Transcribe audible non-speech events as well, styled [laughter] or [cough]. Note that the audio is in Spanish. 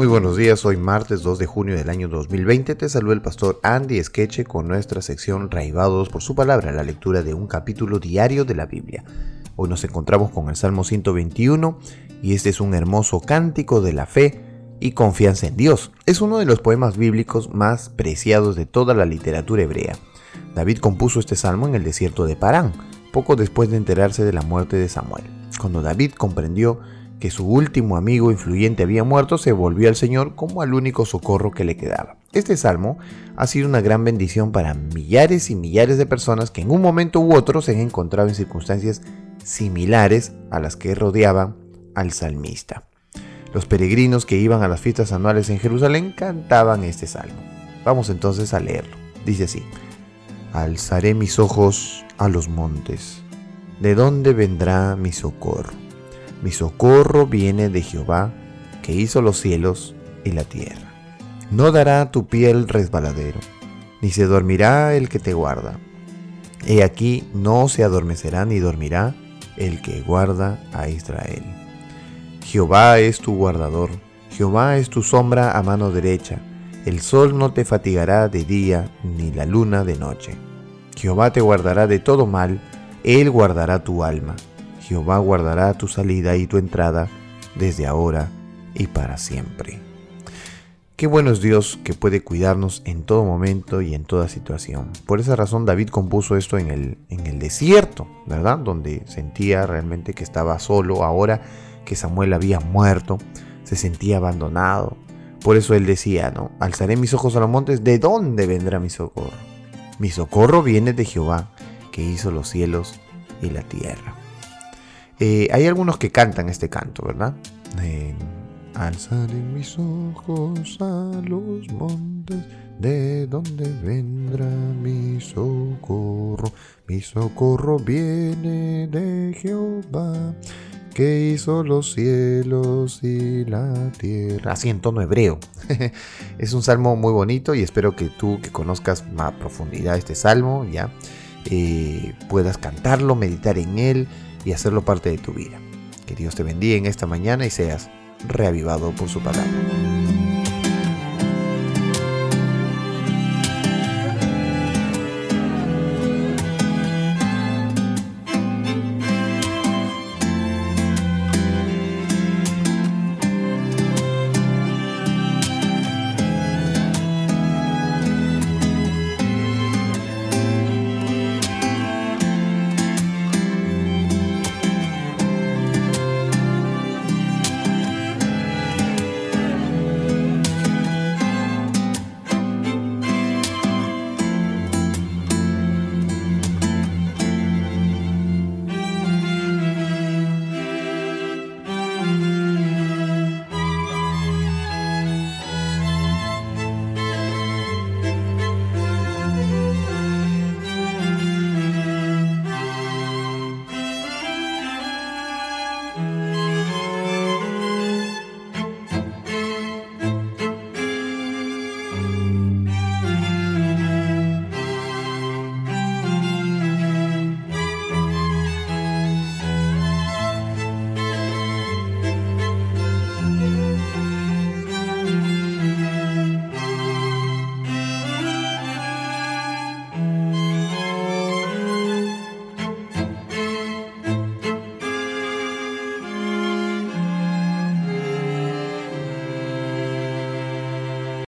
Muy buenos días, hoy martes 2 de junio del año 2020 te saluda el pastor Andy Esqueche con nuestra sección Raivados por su palabra, la lectura de un capítulo diario de la Biblia. Hoy nos encontramos con el Salmo 121 y este es un hermoso cántico de la fe y confianza en Dios. Es uno de los poemas bíblicos más preciados de toda la literatura hebrea. David compuso este salmo en el desierto de Parán, poco después de enterarse de la muerte de Samuel. Cuando David comprendió que su último amigo influyente había muerto, se volvió al Señor como al único socorro que le quedaba. Este salmo ha sido una gran bendición para millares y millares de personas que en un momento u otro se han encontrado en circunstancias similares a las que rodeaban al salmista. Los peregrinos que iban a las fiestas anuales en Jerusalén cantaban este salmo. Vamos entonces a leerlo. Dice así, Alzaré mis ojos a los montes. ¿De dónde vendrá mi socorro? Mi socorro viene de Jehová, que hizo los cielos y la tierra. No dará tu piel resbaladero, ni se dormirá el que te guarda. He aquí no se adormecerá ni dormirá el que guarda a Israel. Jehová es tu guardador, Jehová es tu sombra a mano derecha. El sol no te fatigará de día, ni la luna de noche. Jehová te guardará de todo mal, Él guardará tu alma. Jehová guardará tu salida y tu entrada desde ahora y para siempre. Qué bueno es Dios que puede cuidarnos en todo momento y en toda situación. Por esa razón David compuso esto en el, en el desierto, ¿verdad? Donde sentía realmente que estaba solo ahora que Samuel había muerto, se sentía abandonado. Por eso él decía, ¿no? Alzaré mis ojos a los montes, ¿de dónde vendrá mi socorro? Mi socorro viene de Jehová, que hizo los cielos y la tierra. Eh, hay algunos que cantan este canto, ¿verdad? Eh, Alzaré mis ojos a los montes, ¿de dónde vendrá mi socorro? Mi socorro viene de Jehová, que hizo los cielos y la tierra. Así en tono hebreo. [laughs] es un salmo muy bonito y espero que tú que conozcas más profundidad este salmo, ya eh, puedas cantarlo, meditar en él y hacerlo parte de tu vida. Que Dios te bendiga en esta mañana y seas reavivado por su palabra.